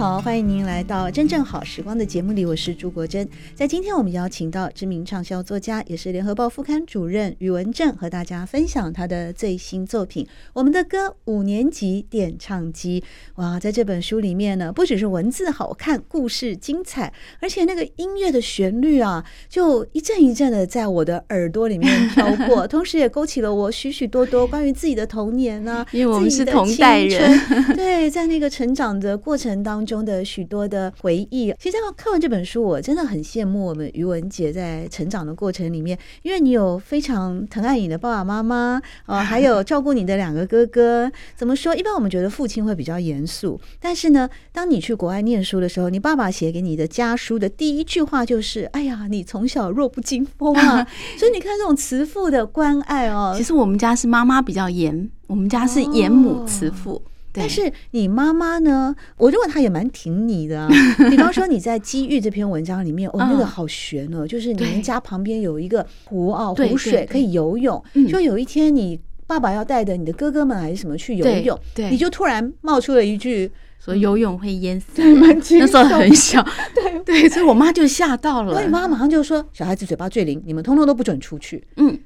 好，欢迎您来到真正好时光的节目里，我是朱国珍。在今天，我们邀请到知名畅销作家，也是联合报副刊主任宇文正，和大家分享他的最新作品《我们的歌五年级点唱机》。哇，在这本书里面呢，不只是文字好看，故事精彩，而且那个音乐的旋律啊，就一阵一阵的在我的耳朵里面飘过，同时也勾起了我许许多多关于自己的童年啊，因为我们是同代人，对，在那个成长的过程当中。当中的许多的回忆，其实看完这本书，我真的很羡慕我们于文杰在成长的过程里面，因为你有非常疼爱你的爸爸妈妈哦，还有照顾你的两个哥哥。怎么说？一般我们觉得父亲会比较严肃，但是呢，当你去国外念书的时候，你爸爸写给你的家书的第一句话就是：“哎呀，你从小弱不禁风啊！” 所以你看这种慈父的关爱哦。其实我们家是妈妈比较严，我们家是严母慈父。哦但是你妈妈呢？我认为她也蛮挺你的啊。比方说你在《机遇》这篇文章里面，哦，那个好玄哦，就是你们家旁边有一个湖哦，湖水可以游泳。就有一天你爸爸要带着你的哥哥们还是什么去游泳，你就突然冒出了一句说游泳会淹死。那时候很小，对对，所以我妈就吓到了。所以妈妈马上就说：“小孩子嘴巴最灵，你们通通都不准出去。”嗯。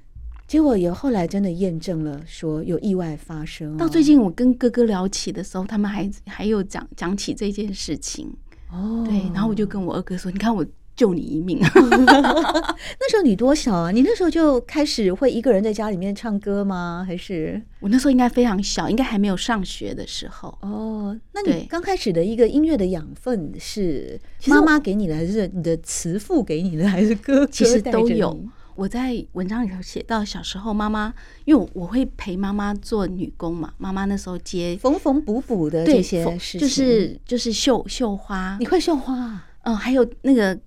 结果也后来真的验证了，说有意外发生。到最近我跟哥哥聊起的时候，他们还还有讲讲起这件事情。哦，对，然后我就跟我二哥说：“你看，我救你一命。” 那时候你多小啊？你那时候就开始会一个人在家里面唱歌吗？还是我那时候应该非常小，应该还没有上学的时候。哦，那你刚开始的一个音乐的养分是妈妈给你的，还是你的慈父给你的，还是哥哥？其实都有。我在文章里头写到，小时候妈妈，因为我会陪妈妈做女工嘛，妈妈那时候接缝缝补补的这些事情，就是就是绣绣花。你会绣花啊？嗯，还有那个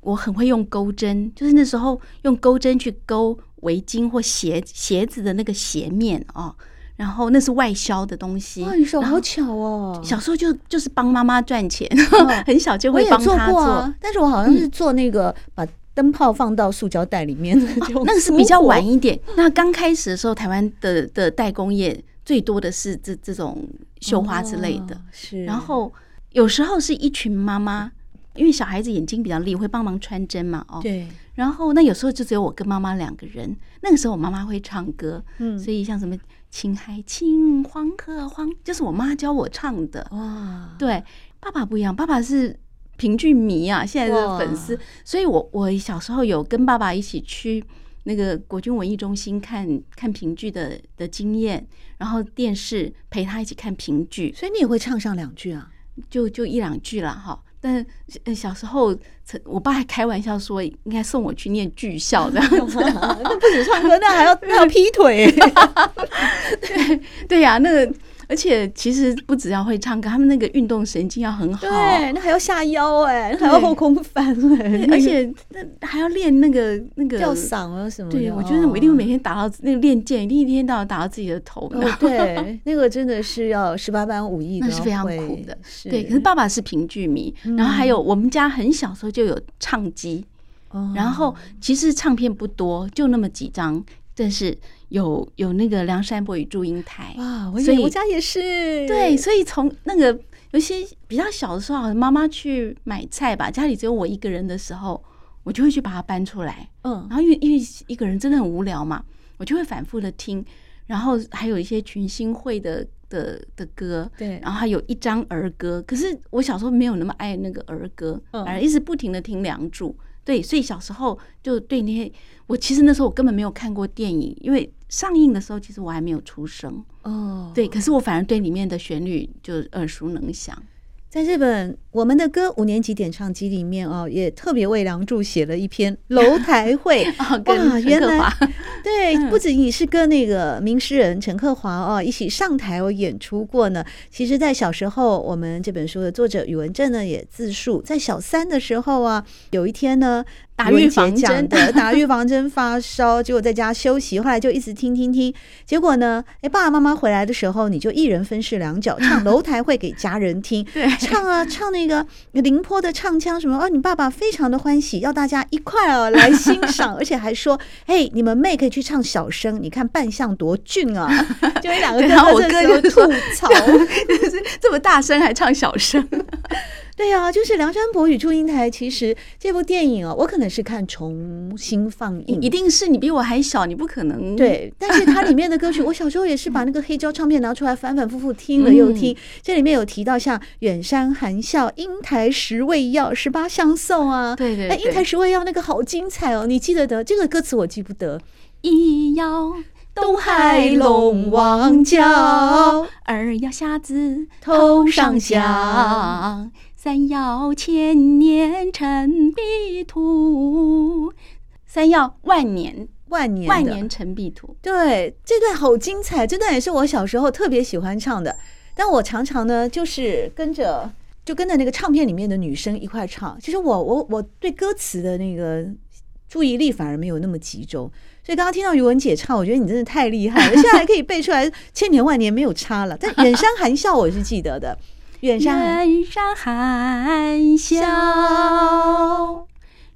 我很会用钩针，就是那时候用钩针去钩围巾或鞋鞋子的那个鞋面哦。然后那是外销的东西。哇，你手好巧哦！小时候就就是帮妈妈赚钱，很小就会帮她做，做。但是我好像是做那个把。灯泡放到塑胶袋里面，哦，那个是比较晚一点。那刚开始的时候，台湾的的代工业最多的是这这种绣花之类的。是，然后有时候是一群妈妈，因为小孩子眼睛比较利，会帮忙穿针嘛。哦，对。然后那有时候就只有我跟妈妈两个人。那个时候我妈妈会唱歌，嗯，所以像什么“青海青，黄河黄”，就是我妈教我唱的。哇，对，爸爸不一样，爸爸是。评剧迷啊，现在的粉丝，所以我我小时候有跟爸爸一起去那个国军文艺中心看看评剧的的经验，然后电视陪他一起看评剧，所以你也会唱上两句啊，就就一两句了哈。但小时候，我爸还开玩笑说，应该送我去念剧校这样。子，那不止唱歌，那还要那要劈腿，对对呀，那个。而且其实不只要会唱歌，他们那个运动神经要很好。对，那还要下腰哎、欸，还要后空翻哎、欸，而且那还要练那个那个吊嗓啊什么的。对，我觉得我一定会每天打到那个练剑，一定一天到晚打到自己的头。哦，对，那个真的是要十八般武艺，那是非常苦的。对，可是爸爸是评剧迷，然后还有我们家很小时候就有唱机，然后其实唱片不多，就那么几张。但是有有那个梁山伯与祝英台哇，所以我家也是对，所以从那个有些比较小的时候，妈妈去买菜吧，家里只有我一个人的时候，我就会去把它搬出来，嗯，然后因为因为一个人真的很无聊嘛，我就会反复的听，然后还有一些群星会的的的歌，对，然后还有一张儿歌，可是我小时候没有那么爱那个儿歌，反而一直不停的听《梁祝》。对，所以小时候就对那些，我其实那时候我根本没有看过电影，因为上映的时候其实我还没有出生。哦，对，可是我反而对里面的旋律就耳熟能详。在日本我们的歌五年级点唱机里面哦，也特别为梁祝写了一篇《楼台会》哇，原来对，不止你是跟那个名诗人陈克华哦一起上台哦演出过呢。其实，在小时候，我们这本书的作者宇文正呢也自述，在小三的时候啊，有一天呢。打预防针的，打预防针发烧，结果在家休息，后来就一直听听听，结果呢，哎，爸爸妈妈回来的时候，你就一人分饰两角，唱 楼台会给家人听，对，唱啊唱那个凌波的唱腔什么，哦，你爸爸非常的欢喜，要大家一块儿来欣赏，而且还说，哎，你们妹可以去唱小声，你看扮相多俊啊，就有两个然后我哥就吐槽，这么大声还唱小声。对呀、啊，就是《梁山伯与祝英台》。其实这部电影啊，我可能是看重新放映，一定是你比我还小，你不可能。对，但是它里面的歌曲，我小时候也是把那个黑胶唱片拿出来反反复复听了又听。嗯、这里面有提到像远山含笑、英台十味药、十八相送啊。对对，对，哎，英台十味药那个好精彩哦，你记得的这个歌词我记不得。一要东海龙王叫，二要瞎子头上香。三要千年成碧土，三要万年万年万年成碧图。对，这段好精彩，这段也是我小时候特别喜欢唱的。但我常常呢，就是跟着就跟着那个唱片里面的女生一块唱。其实我我我对歌词的那个注意力反而没有那么集中。所以刚刚听到于文姐唱，我觉得你真的太厉害了，现在还可以背出来千年万年没有差了。但远山含笑我是记得的。远山远山含笑，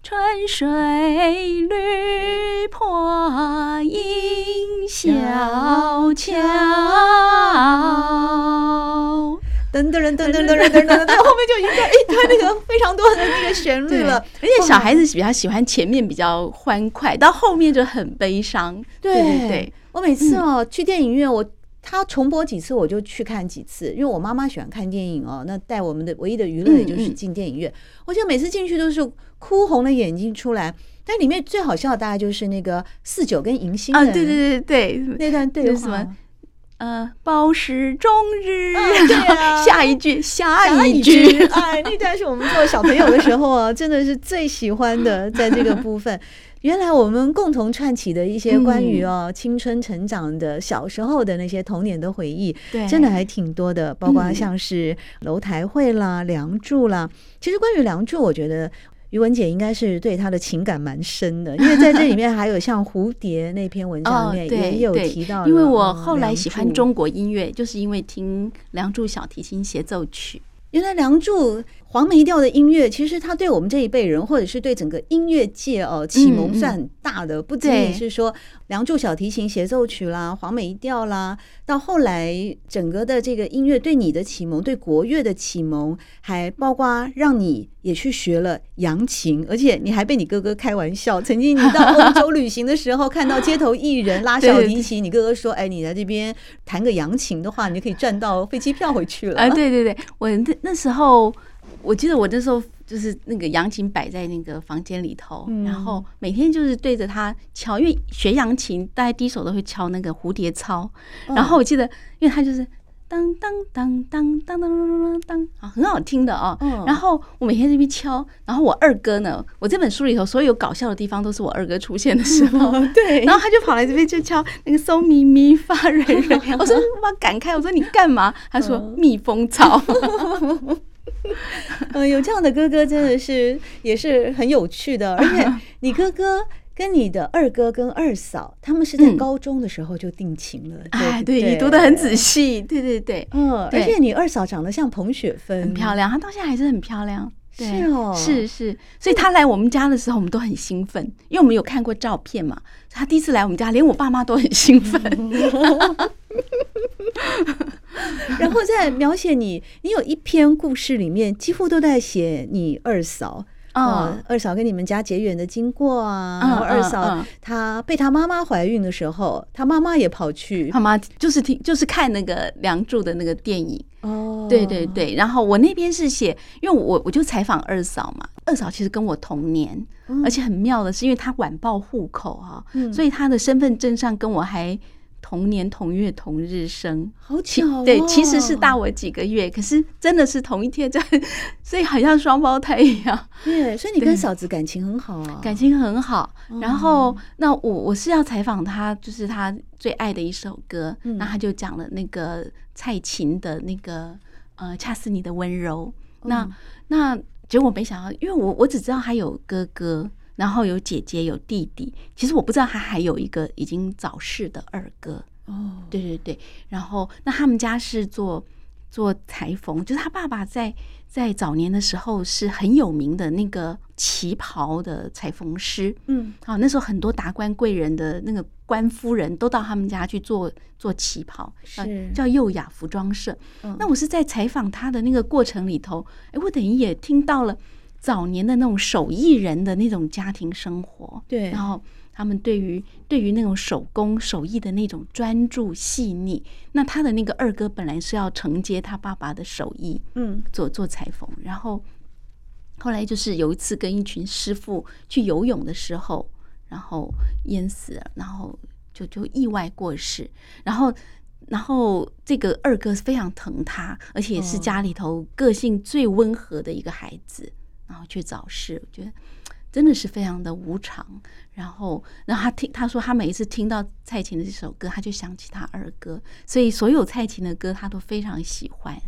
春水绿破映小桥。噔噔噔噔噔噔噔噔，在后面就一个一堆那个非常多的那个旋律了。而且小孩子比较喜欢前面比较欢快，到后面就很悲伤。对对对，我每次哦去电影院我。他重播几次我就去看几次，因为我妈妈喜欢看电影哦。那带我们的唯一的娱乐也就是进电影院。我觉得每次进去都是哭红了眼睛出来。但里面最好笑的大概就是那个四九跟迎新啊，对对对对，那段对什么呃，包时终日，下一句下一句，哎，那段是我们做小朋友的时候啊，真的是最喜欢的，在这个部分。原来我们共同串起的一些关于哦青春成长的小时候的那些童年的回忆，对，真的还挺多的，包括像是楼台会啦、梁祝啦。其实关于梁祝，我觉得于文姐应该是对他的情感蛮深的，因为在这里面还有像蝴蝶那篇文章里面也有提到。因为我后来喜欢中国音乐，就是因为听梁祝小提琴协奏曲。原来梁祝黄梅调的音乐，其实他对我们这一辈人，或者是对整个音乐界哦启蒙算很大的，不仅仅是说梁祝小提琴协奏曲啦、黄梅调啦，到后来整个的这个音乐对你的启蒙，对国乐的启蒙，还包括让你也去学了扬琴，而且你还被你哥哥开玩笑，曾经你到 欧洲旅行的时候，看到街头艺人拉小提琴，你哥哥说：“哎，你在这边弹个扬琴的话，你就可以赚到飞机票回去了。”啊，对对对，我那那时候。我记得我那时候就是那个扬琴摆在那个房间里头，然后每天就是对着它敲，因为学扬琴大家第一首都会敲那个蝴蝶操。然后我记得，因为它就是当当当当当当当当啊，很好听的哦。然后我每天在那边敲，然后我二哥呢，我这本书里头所有搞笑的地方都是我二哥出现的时候，对。然后他就跑来这边就敲那个嗦咪咪发瑞瑞，我说把他赶开，我说你干嘛？他说蜜蜂草。嗯，有这样的哥哥真的是也是很有趣的，而且 你哥哥跟你的二哥跟二嫂，他们是在高中的时候就定情了。哎，对，你读的很仔细，对对对，嗯，而且你二嫂长得像彭雪芬，很漂亮，她到现在还是很漂亮。是哦，是是，所以他来我们家的时候，我们都很兴奋，因为我们有看过照片嘛。他第一次来我们家，连我爸妈都很兴奋。然后在描写你，你有一篇故事里面几乎都在写你二嫂啊，二嫂跟你们家结缘的经过啊。然后二嫂她被她妈妈怀孕的时候，她妈妈也跑去，她妈就是听就是看那个梁祝的那个电影哦。对对对，然后我那边是写，因为我我就采访二嫂嘛，二嫂其实跟我同年，而且很妙的是，因为她晚报户口哈，所以她的身份证上跟我还。同年同月同日生，好巧哦。对，其实是大我几个月，可是真的是同一天在，所以好像双胞胎一样。对，所以你跟嫂子感情很好啊，感情很好。然后，那我我是要采访他，就是他最爱的一首歌，嗯、那他就讲了那个蔡琴的那个呃，恰似你的温柔。嗯、那那结果没想到，因为我我只知道他有哥哥。然后有姐姐有弟弟，其实我不知道他还有一个已经早逝的二哥。哦，对对对。然后那他们家是做做裁缝，就是他爸爸在在早年的时候是很有名的那个旗袍的裁缝师。嗯，好，那时候很多达官贵人的那个官夫人都到他们家去做做旗袍，是叫幼雅服装社。嗯，那我是在采访他的那个过程里头，哎，我等于也听到了。早年的那种手艺人的那种家庭生活，对，然后他们对于对于那种手工手艺的那种专注细腻，那他的那个二哥本来是要承接他爸爸的手艺，嗯，做做裁缝，然后后来就是有一次跟一群师傅去游泳的时候，然后淹死了，然后就就意外过世，然后然后这个二哥非常疼他，而且是家里头个性最温和的一个孩子。然后去找事，我觉得真的是非常的无常。然后，然后他听他说，他每一次听到蔡琴的这首歌，他就想起他二哥，所以所有蔡琴的歌他都非常喜欢。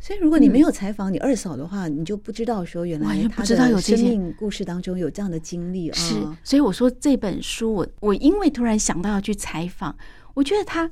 所以，如果你没有采访你二嫂的话，嗯、你就不知道说原来他的生命故事当中有这样的经历啊。是，所以我说这本书，我我因为突然想到要去采访，我觉得他。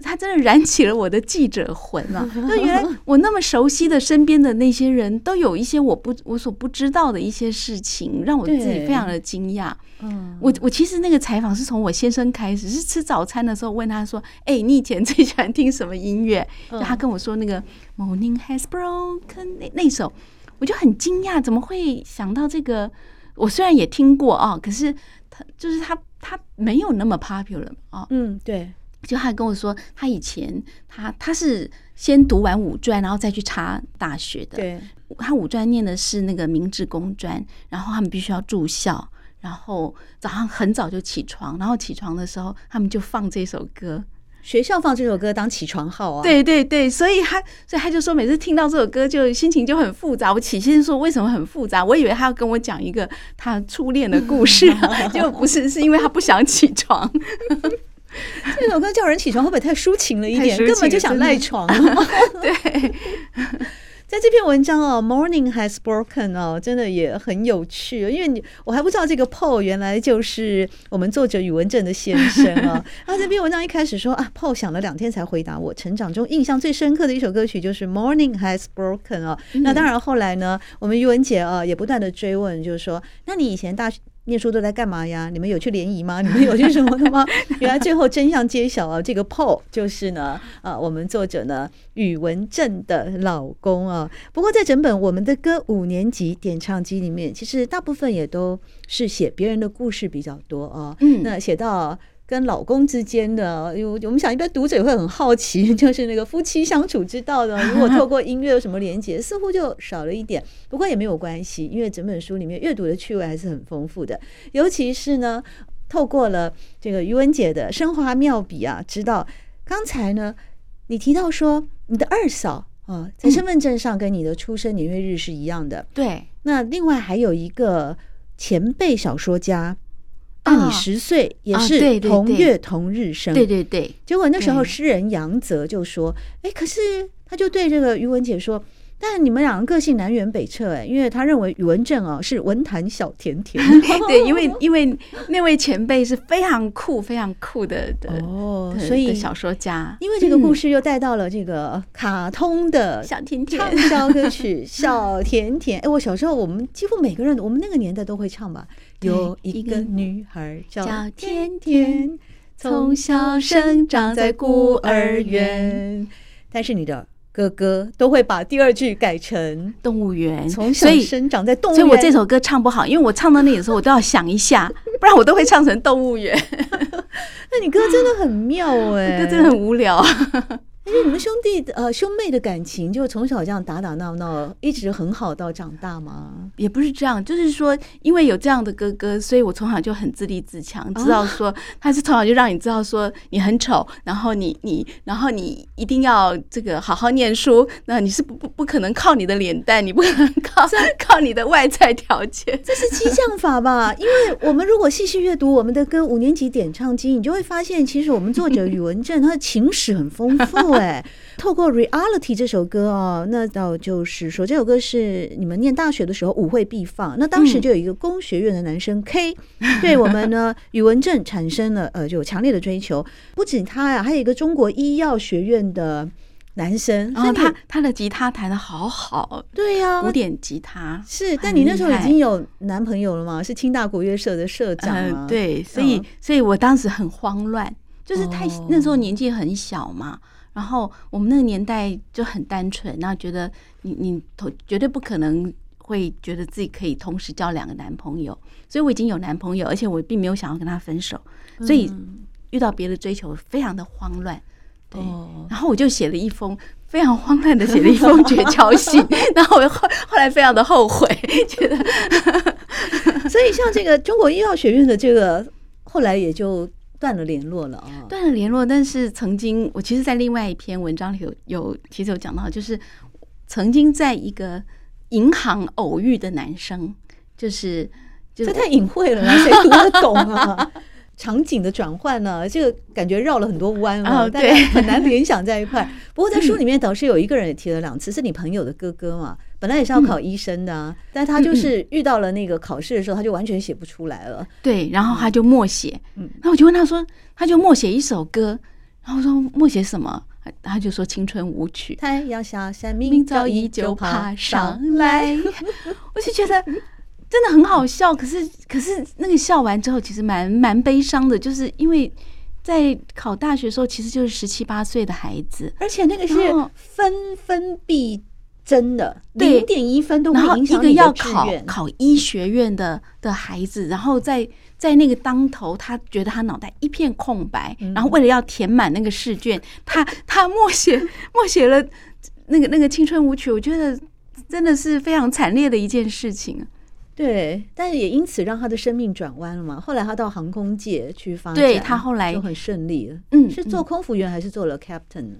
他真的燃起了我的记者魂啊！就原来我那么熟悉的身边的那些人都有一些我不我所不知道的一些事情，让我自己非常的惊讶。嗯，我我其实那个采访是从我先生开始，是吃早餐的时候问他说：“哎、欸，你以前最喜欢听什么音乐？”就他跟我说那个 Morning Has Broken 那那首，我就很惊讶，怎么会想到这个？我虽然也听过啊，可是他就是他他没有那么 popular 啊。嗯，对。就他跟我说，他以前他他是先读完五专，然后再去插大学的。对，他五专念的是那个明治工专，然后他们必须要住校，然后早上很早就起床，然后起床的时候他们就放这首歌，学校放这首歌当起床号啊。对对对，所以他所以他就说，每次听到这首歌就心情就很复杂。我起先说为什么很复杂，我以为他要跟我讲一个他初恋的故事，结果不是，是因为他不想起床。这首歌叫人起床会不会太抒情了一点？根本就想赖床。对，在这篇文章哦，Morning has broken 哦，真的也很有趣。因为你我还不知道这个 Paul 原来就是我们作者宇文正的先生啊。然后这篇文章一开始说啊，Paul 想了两天才回答我，成长中印象最深刻的一首歌曲就是 Morning has broken 哦。那当然后来呢，我们宇文姐啊也不断的追问，就是说，那你以前大学？念书都在干嘛呀？你们有去联谊吗？你们有去什么的吗？原来最后真相揭晓啊！这个 Paul 就是呢，啊，我们作者呢宇文正的老公啊。不过在整本我们的歌五年级点唱机里面，其实大部分也都是写别人的故事比较多啊。嗯，那写到。跟老公之间的，因为我们想一般读者也会很好奇，就是那个夫妻相处之道呢，如果透过音乐有什么连接，似乎就少了一点。不过也没有关系，因为整本书里面阅读的趣味还是很丰富的。尤其是呢，透过了这个余文姐的生花妙笔啊，知道刚才呢，你提到说你的二嫂啊，在身份证上跟你的出生年月日是一样的。对。那另外还有一个前辈小说家。大你十岁，也是同月同日生。对对对，结果那时候诗人杨泽就说：“哎，可是他就对这个于文姐说，但你们两个个性南辕北辙，哎，因为他认为宇文正哦是文坛小甜甜。对，因为因为那位前辈是非常酷、非常酷的的哦，所以小说家。因为这个故事又带到了这个卡通的小甜甜畅销歌曲《小甜甜》。哎，我小时候我们几乎每个人，我们那个年代都会唱吧。”有一个女孩叫甜甜，从小生长在孤儿院。但是你的哥哥都会把第二句改成动物园，从小生长在动物园。所以我这首歌唱不好，因为我唱到那里的时候，我都要想一下，不然我都会唱成动物园。那你歌真的很妙哎，歌真的很无聊。因为你们兄弟呃兄妹的感情就从小这样打打闹闹，一直很好到长大吗？也不是这样，就是说，因为有这样的哥哥，所以我从小就很自立自强，知道说他是从小就让你知道说你很丑，然后你你然后你一定要这个好好念书，那你是不不不可能靠你的脸蛋，你不可能靠 靠你的外在条件，这是激将法吧？因为我们如果细细阅读我们的歌五年级点唱机，你就会发现，其实我们作者宇文正他的情史很丰富哎。透过《Reality》这首歌哦，那倒就是说，这首歌是你们念大学的时候舞会必放。那当时就有一个工学院的男生 K，对我们呢宇文正产生了呃就有强烈的追求。不仅他呀，还有一个中国医药学院的男生，然后他他的吉他弹的好好，对呀，古典吉他是。但你那时候已经有男朋友了吗？是清大国乐社的社长吗？对，所以所以我当时很慌乱，就是太那时候年纪很小嘛。然后我们那个年代就很单纯，然后觉得你你同绝对不可能会觉得自己可以同时交两个男朋友，所以我已经有男朋友，而且我并没有想要跟他分手，所以遇到别的追求非常的慌乱，对，然后我就写了一封非常慌乱的写了一封绝交信，然后我后后来非常的后悔，觉得，所以像这个中国医药学院的这个后来也就。断了联络了啊！断了联络，但是曾经我其实，在另外一篇文章里有有其实有讲到，就是曾经在一个银行偶遇的男生，就是这太隐晦了，谁读得懂啊？场景的转换呢？这个感觉绕了很多弯啊，对，很难联想在一块。不过在书里面倒是有一个人也提了两次，是你朋友的哥哥嘛？本来也是要考医生的，啊，但他就是遇到了那个考试的时候，他就完全写不出来了。对，然后他就默写。嗯，然后我就问他说，他就默写一首歌。然后我说默写什么？他就说青春舞曲。太阳下山，明早依旧爬上来。我就觉得真的很好笑，可是可是那个笑完之后，其实蛮蛮悲伤的，就是因为在考大学的时候，其实就是十七八岁的孩子，而且那个是分分必。真的零点一分都会影响一个要考考医学院的的孩子，然后在在那个当头，他觉得他脑袋一片空白，然后为了要填满那个试卷，他他默写默写了那个那个青春舞曲，我觉得真的是非常惨烈的一件事情。对，但是也因此让他的生命转弯了嘛。后来他到航空界去发展，对他后来就很顺利了。嗯，是做空服员还是做了 captain 呢？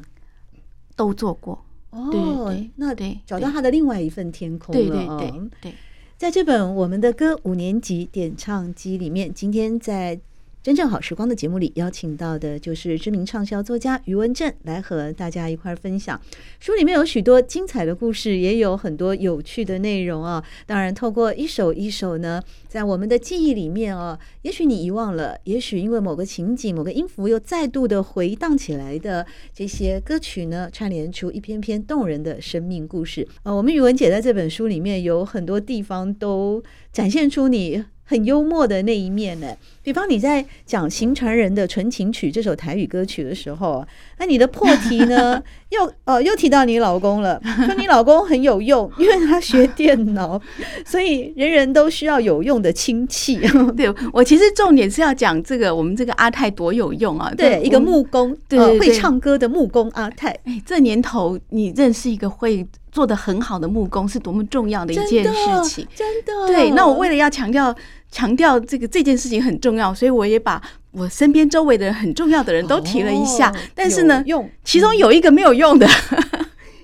都做过。哦，那得找到他的另外一份天空了。对对对对，在这本我们的歌五年级点唱机里面，今天在。真正好时光的节目里，邀请到的就是知名畅销作家宇文正来和大家一块儿分享。书里面有许多精彩的故事，也有很多有趣的内容啊。当然，透过一首一首呢，在我们的记忆里面啊，也许你遗忘了，也许因为某个情景、某个音符又再度的回荡起来的这些歌曲呢，串联出一篇篇动人的生命故事呃。我们宇文姐在这本书里面有很多地方都展现出你很幽默的那一面呢。比方你在讲《行船人的纯情曲》这首台语歌曲的时候，那你的破题呢，又呃又提到你老公了，说你老公很有用，因为他学电脑，所以人人都需要有用的亲戚。对，我其实重点是要讲这个我们这个阿泰多有用啊！对，一个木工，对，对，对，对，会唱歌的木工阿泰。哎，这年头你认识一个会做的很好的木工，是多么重要的一件事情！真的。对，那我为了要强调。强调这个这件事情很重要，所以我也把我身边周围的人很重要的人都提了一下。哦、但是呢，用其中有一个没有用的，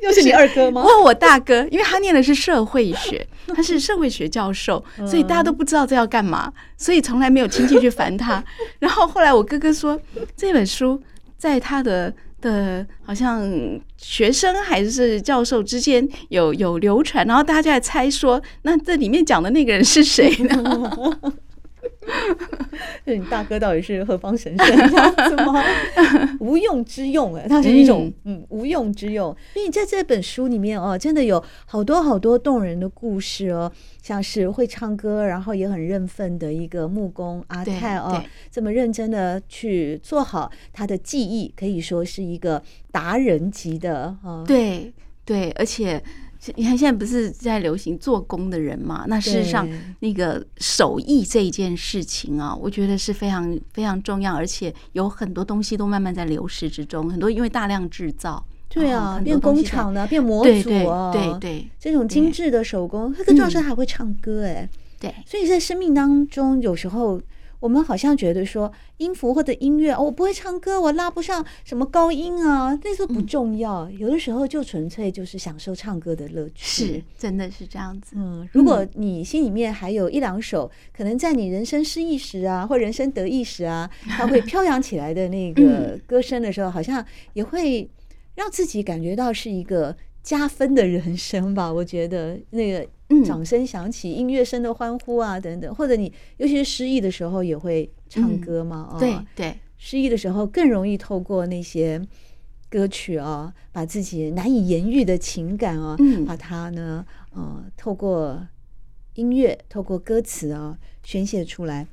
又是你二哥吗？问我大哥，因为他念的是社会学，他是社会学教授，所以大家都不知道这要干嘛，所以从来没有亲戚去烦他。然后后来我哥哥说，这本书在他的。的，好像学生还是教授之间有有流传，然后大家在猜说，那这里面讲的那个人是谁呢？就你大哥到底是何方神圣这样子吗？无用之用哎，它是一种嗯无用之用。所以在这本书里面哦，真的有好多好多动人的故事哦，像是会唱歌，然后也很认份的一个木工阿泰哦，这么认真的去做好他的技艺，可以说是一个达人级的哦。对对，而且。你看，现在不是在流行做工的人嘛？那事实上，那个手艺这一件事情啊，我觉得是非常非常重要，而且有很多东西都慢慢在流失之中。很多因为大量制造，对啊，变工厂的，变模组啊，对对，这种精致的手工，更重要是还会唱歌哎，对，所以在生命当中有时候。我们好像觉得说音符或者音乐哦，我不会唱歌，我拉不上什么高音啊，那时候不重要。嗯、有的时候就纯粹就是享受唱歌的乐趣，是真的是这样子。嗯，如果你心里面还有一两首，可能在你人生失意时啊，或人生得意时啊，它会飘扬起来的那个歌声的时候，好像也会让自己感觉到是一个加分的人生吧。我觉得那个。掌声响起，音乐声的欢呼啊，等等，或者你尤其是失意的时候也会唱歌嘛？嗯、对对，失意的时候更容易透过那些歌曲啊，把自己难以言喻的情感啊，嗯、把它呢，呃，透过音乐，透过歌词啊，宣泄出来。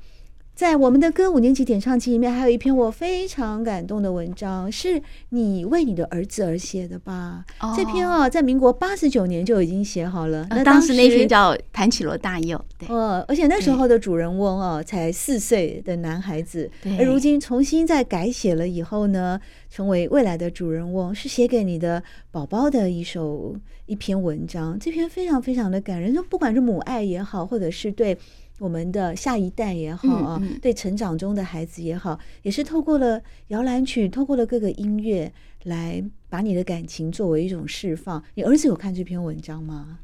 在我们的歌五年级点唱机里面，还有一篇我非常感动的文章，是你为你的儿子而写的吧？哦、这篇啊，在民国八十九年就已经写好了。那当时那篇叫《弹起罗大佑》，对，呃，而且那时候的主人翁啊，才四岁的男孩子，而如今重新再改写了以后呢，成为未来的主人翁，是写给你的宝宝的一首一篇文章。这篇非常非常的感人，就不管是母爱也好，或者是对。我们的下一代也好啊，嗯嗯、对成长中的孩子也好，也是透过了摇篮曲，透过了各个音乐，来把你的感情作为一种释放。你儿子有看这篇文章吗？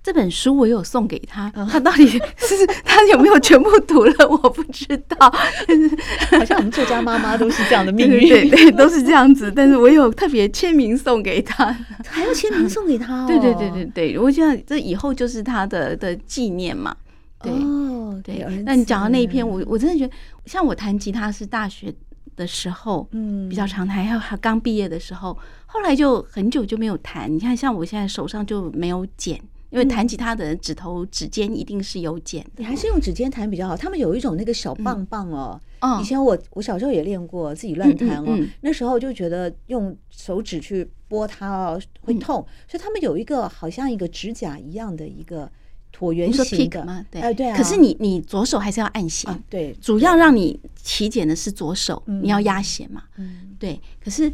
这本书我有送给他，他到底是 他有没有全部读了？我不知道。好像我们作家妈妈都是这样的命运，对，对对，都是这样子。但是我有特别签名送给他，还要签名送给他哦。对对对对对，我觉得这以后就是他的的纪念嘛。对。对，那你讲到那一篇，我我真的觉得，像我弹吉他是大学的时候，嗯，比较常弹，还有还刚毕业的时候，后来就很久就没有弹。你看，像我现在手上就没有茧，因为弹吉他的人指头指尖一定是有茧。你还是用指尖弹比较好。他们有一种那个小棒棒哦，以前我我小时候也练过，自己乱弹哦。那时候就觉得用手指去拨它哦会痛，所以他们有一个好像一个指甲一样的一个。椭圆形的吗？对，对啊。可是你你左手还是要按弦，对，主要让你起茧的是左手，你要压弦嘛。嗯，对。可是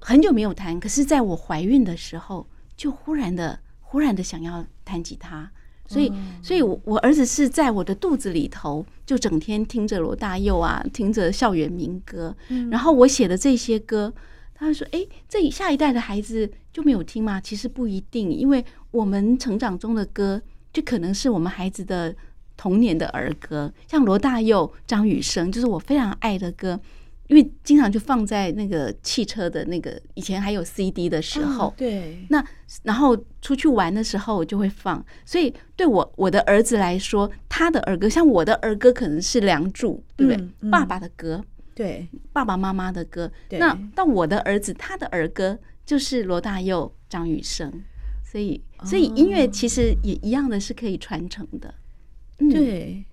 很久没有弹，可是在我怀孕的时候，就忽然的忽然的想要弹吉他，所以所以，我我儿子是在我的肚子里头，就整天听着罗大佑啊，听着校园民歌，然后我写的这些歌，他说：“哎，这下一代的孩子就没有听吗？”其实不一定，因为我们成长中的歌。就可能是我们孩子的童年的儿歌，像罗大佑、张雨生，就是我非常爱的歌，因为经常就放在那个汽车的那个以前还有 CD 的时候，哦、对，那然后出去玩的时候我就会放，所以对我我的儿子来说，他的儿歌像我的儿歌可能是《梁祝》，对不对？嗯嗯、爸爸的歌，对，爸爸妈妈的歌，对那到我的儿子他的儿歌就是罗大佑、张雨生。所以，所以音乐其实也一样的是可以传承的。对，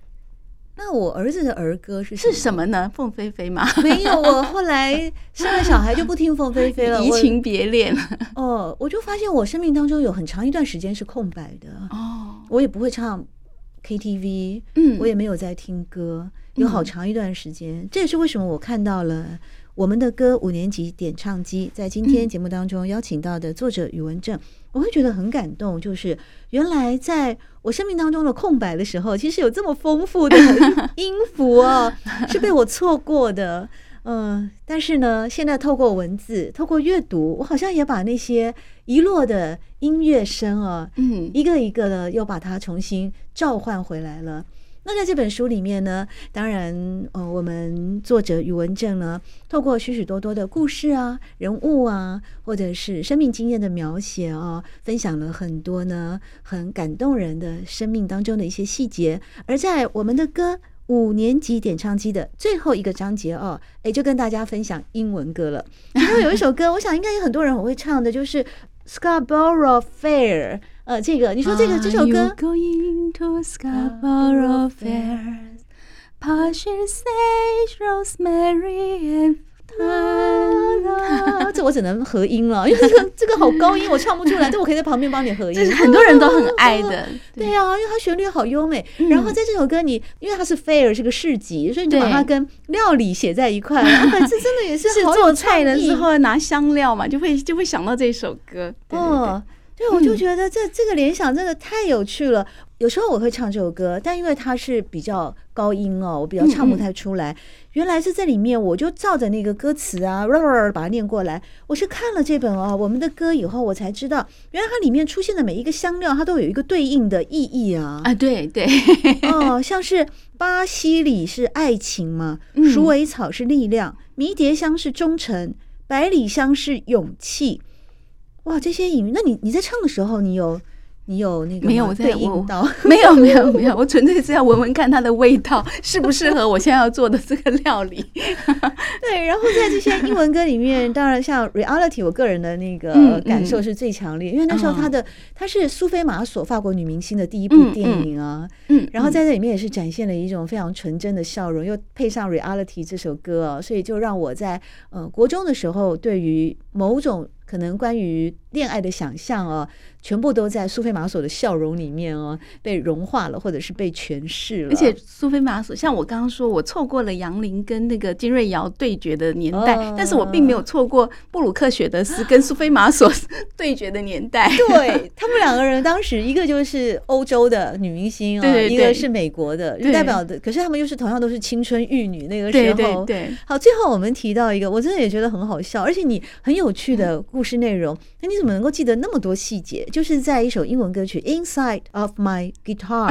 那我儿子的儿歌是是什么呢？凤飞飞吗？没有，我后来生了小孩就不听凤飞飞了，移情别恋。哦，我就发现我生命当中有很长一段时间是空白的。哦，我也不会唱 KTV，嗯，我也没有在听歌，有好长一段时间。嗯、这也是为什么我看到了。我们的歌五年级点唱机在今天节目当中邀请到的作者宇文正，我会觉得很感动。就是原来在我生命当中的空白的时候，其实有这么丰富的 音符哦，是被我错过的。嗯，但是呢，现在透过文字，透过阅读，我好像也把那些遗落的音乐声啊，嗯，一个一个的又把它重新召唤回来了。那在这本书里面呢，当然，呃，我们作者宇文正呢，透过许许多多的故事啊、人物啊，或者是生命经验的描写啊，分享了很多呢很感动人的生命当中的一些细节。而在我们的歌五年级点唱机的最后一个章节哦，诶，就跟大家分享英文歌了。然后有一首歌，我想应该有很多人很会唱的，就是《Scarborough Fair》。呃，这个你说这个这首歌。这 这我只能合音了，因为这个这个好高音，我唱不出来。这我可以在旁边帮你合音。这是很多人都很爱的。对呀、啊，因为它旋律好优美。然后在这首歌你，因为它是 fair 是个市集，所以你就把它跟料理写在一块。然后这真的也是好做菜的时候拿香料嘛，就会就会想到这首歌。哦，对，我就觉得这这个联想真的太有趣了。有时候我会唱这首歌，但因为它是比较高音哦，我比较唱不太出来。原来是这里面，我就照着那个歌词啊，把它念过来。我是看了这本啊，我们的歌以后，我才知道，原来它里面出现的每一个香料，它都有一个对应的意义啊。啊，对对，哦，像是巴西里是爱情嘛，鼠尾草是力量，迷迭香是忠诚，百里香是勇气。哇，这些隐喻，那你你在唱的时候，你有？你有那个没有我在对应到？没有没有没有，我纯粹是要闻闻看它的味道适不适合我现在要做的这个料理。对，然后在这些英文歌里面，当然像 Reality，我个人的那个感受是最强烈，因为那时候她的她是苏菲玛索法国女明星的第一部电影啊，嗯，嗯然后在这里面也是展现了一种非常纯真的笑容，又配上 Reality 这首歌啊，所以就让我在呃国中的时候对于某种可能关于恋爱的想象哦。全部都在苏菲玛索的笑容里面哦，被融化了，或者是被诠释了。而且苏菲玛索，像我刚刚说，我错过了杨林跟那个金瑞瑶对决的年代，哦、但是我并没有错过布鲁克雪德斯跟苏菲玛索对决的年代。对，他们两个人，当时一个就是欧洲的女明星啊，对对对，一个是美国的，就代表的。可是他们又是同样都是青春玉女那个时候。对对对。好，最后我们提到一个，我真的也觉得很好笑，而且你很有趣的故事内容。那、嗯、你怎么能够记得那么多细节？就是在一首英文歌曲《Inside of My Guitar》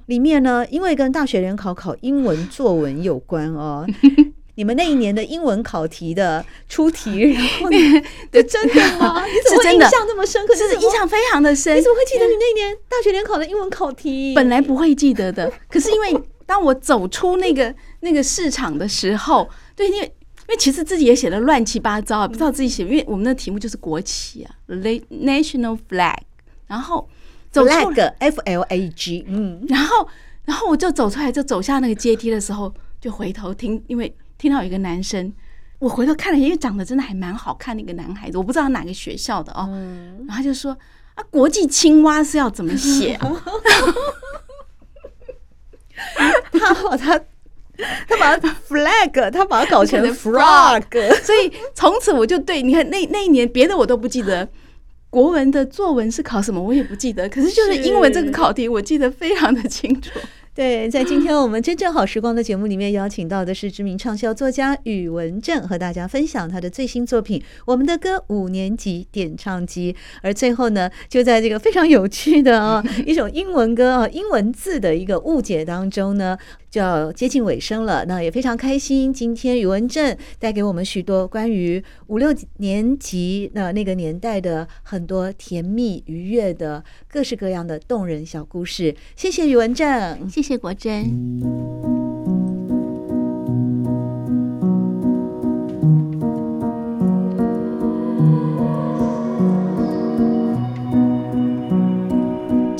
里面呢，因为跟大学联考考英文作文有关哦。你们那一年的英文考题的出题，然后呢，这真的吗？你怎么会印象这么深刻？是印象非常的深。你怎么会记得你那年大学联考的英文考题？本来不会记得的，可是因为当我走出那个那个市场的时候，对，因为。因为其实自己也写的乱七八糟啊，不知道自己写，因为我们的题目就是国旗啊，national flag，然后走出 flag f l a g，嗯，然后然后我就走出来，就走下那个阶梯的时候，就回头听，因为听到有一个男生，我回头看了，因为长得真的还蛮好看的一个男孩子，我不知道哪个学校的哦，然后他就说啊，国际青蛙是要怎么写啊？他好他。他把它 flag，他把它搞成 frog，所以从此我就对，你看那那一年别的我都不记得，国文的作文是考什么我也不记得，可是就是英文这个考题我记得非常的清楚。对，在今天我们真正好时光的节目里面，邀请到的是知名畅销作家宇文正，和大家分享他的最新作品《我们的歌五年级点唱机》。而最后呢，就在这个非常有趣的啊一首英文歌啊英文字的一个误解当中呢，就要接近尾声了。那也非常开心，今天宇文正带给我们许多关于五六年级那那个年代的很多甜蜜愉悦的各式各样的动人小故事。谢谢宇文正，谢谢。国珍，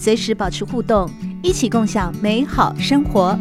随时保持互动，一起共享美好生活。